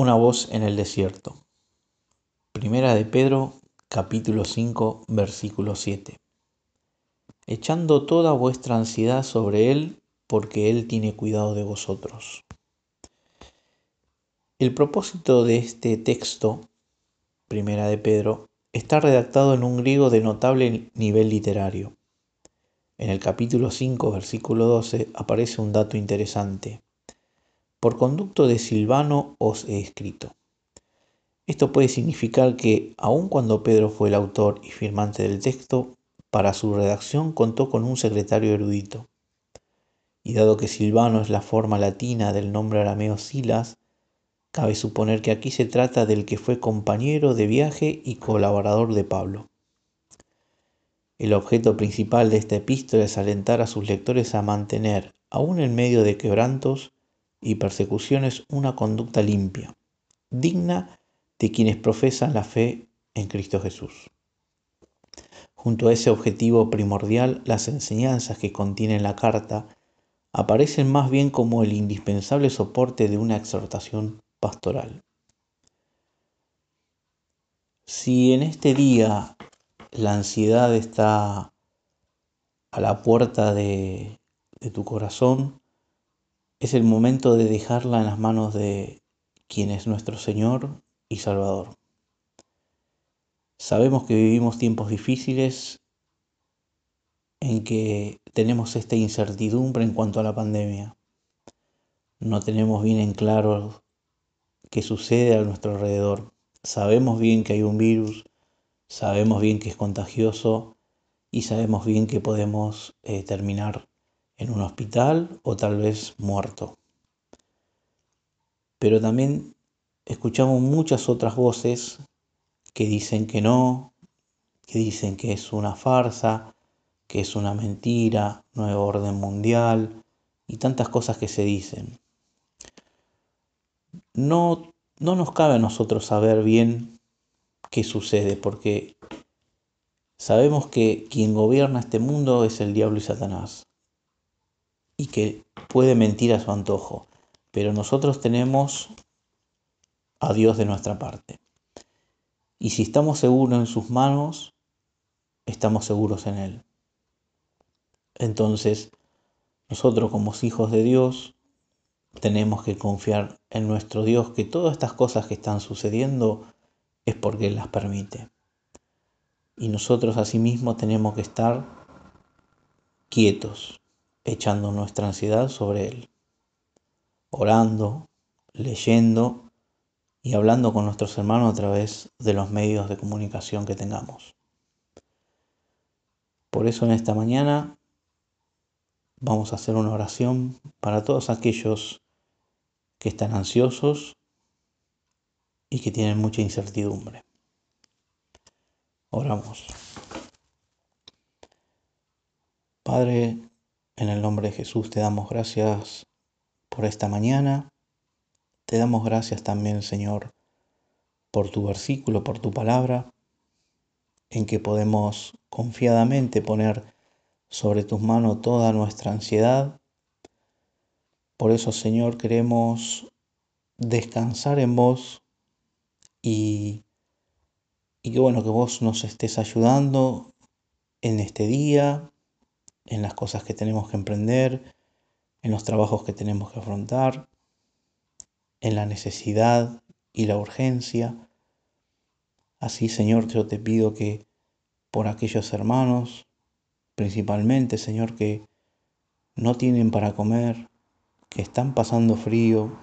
Una voz en el desierto. Primera de Pedro, capítulo 5, versículo 7. Echando toda vuestra ansiedad sobre Él, porque Él tiene cuidado de vosotros. El propósito de este texto, Primera de Pedro, está redactado en un griego de notable nivel literario. En el capítulo 5, versículo 12, aparece un dato interesante. Por conducto de Silvano os he escrito. Esto puede significar que, aun cuando Pedro fue el autor y firmante del texto, para su redacción contó con un secretario erudito. Y dado que Silvano es la forma latina del nombre arameo Silas, cabe suponer que aquí se trata del que fue compañero de viaje y colaborador de Pablo. El objeto principal de esta epístola es alentar a sus lectores a mantener, aun en medio de quebrantos, y persecuciones una conducta limpia, digna de quienes profesan la fe en Cristo Jesús. Junto a ese objetivo primordial, las enseñanzas que contiene la carta aparecen más bien como el indispensable soporte de una exhortación pastoral. Si en este día la ansiedad está a la puerta de, de tu corazón, es el momento de dejarla en las manos de quien es nuestro Señor y Salvador. Sabemos que vivimos tiempos difíciles en que tenemos esta incertidumbre en cuanto a la pandemia. No tenemos bien en claro qué sucede a nuestro alrededor. Sabemos bien que hay un virus, sabemos bien que es contagioso y sabemos bien que podemos eh, terminar en un hospital o tal vez muerto. Pero también escuchamos muchas otras voces que dicen que no, que dicen que es una farsa, que es una mentira, nuevo orden mundial y tantas cosas que se dicen. No, no nos cabe a nosotros saber bien qué sucede, porque sabemos que quien gobierna este mundo es el diablo y Satanás y que puede mentir a su antojo, pero nosotros tenemos a Dios de nuestra parte. Y si estamos seguros en sus manos, estamos seguros en Él. Entonces, nosotros como hijos de Dios, tenemos que confiar en nuestro Dios que todas estas cosas que están sucediendo es porque Él las permite. Y nosotros asimismo tenemos que estar quietos, echando nuestra ansiedad sobre Él, orando, leyendo y hablando con nuestros hermanos a través de los medios de comunicación que tengamos. Por eso en esta mañana vamos a hacer una oración para todos aquellos que están ansiosos y que tienen mucha incertidumbre. Oramos. Padre, en el nombre de Jesús te damos gracias por esta mañana. Te damos gracias también, Señor, por tu versículo, por tu palabra, en que podemos confiadamente poner sobre tus manos toda nuestra ansiedad. Por eso, Señor, queremos descansar en vos y, y que bueno que vos nos estés ayudando en este día, en las cosas que tenemos que emprender, en los trabajos que tenemos que afrontar, en la necesidad y la urgencia. Así, Señor, yo te pido que por aquellos hermanos, principalmente, Señor, que no tienen para comer, que están pasando frío,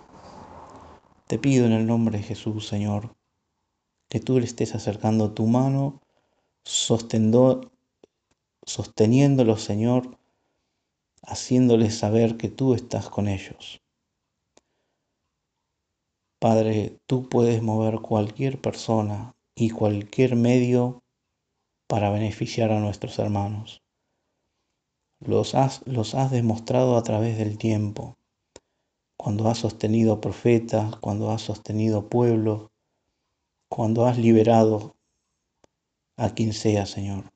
te pido en el nombre de Jesús, Señor, que tú le estés acercando tu mano, sosteniendo, sosteniéndolos, Señor, haciéndoles saber que tú estás con ellos. Padre, tú puedes mover cualquier persona y cualquier medio para beneficiar a nuestros hermanos. Los has, los has demostrado a través del tiempo, cuando has sostenido profetas, cuando has sostenido pueblos, cuando has liberado a quien sea, Señor.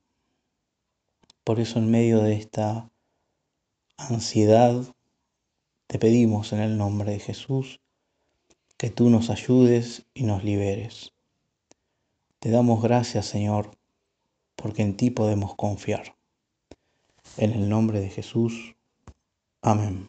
Por eso en medio de esta ansiedad te pedimos en el nombre de Jesús que tú nos ayudes y nos liberes. Te damos gracias, Señor, porque en ti podemos confiar. En el nombre de Jesús. Amén.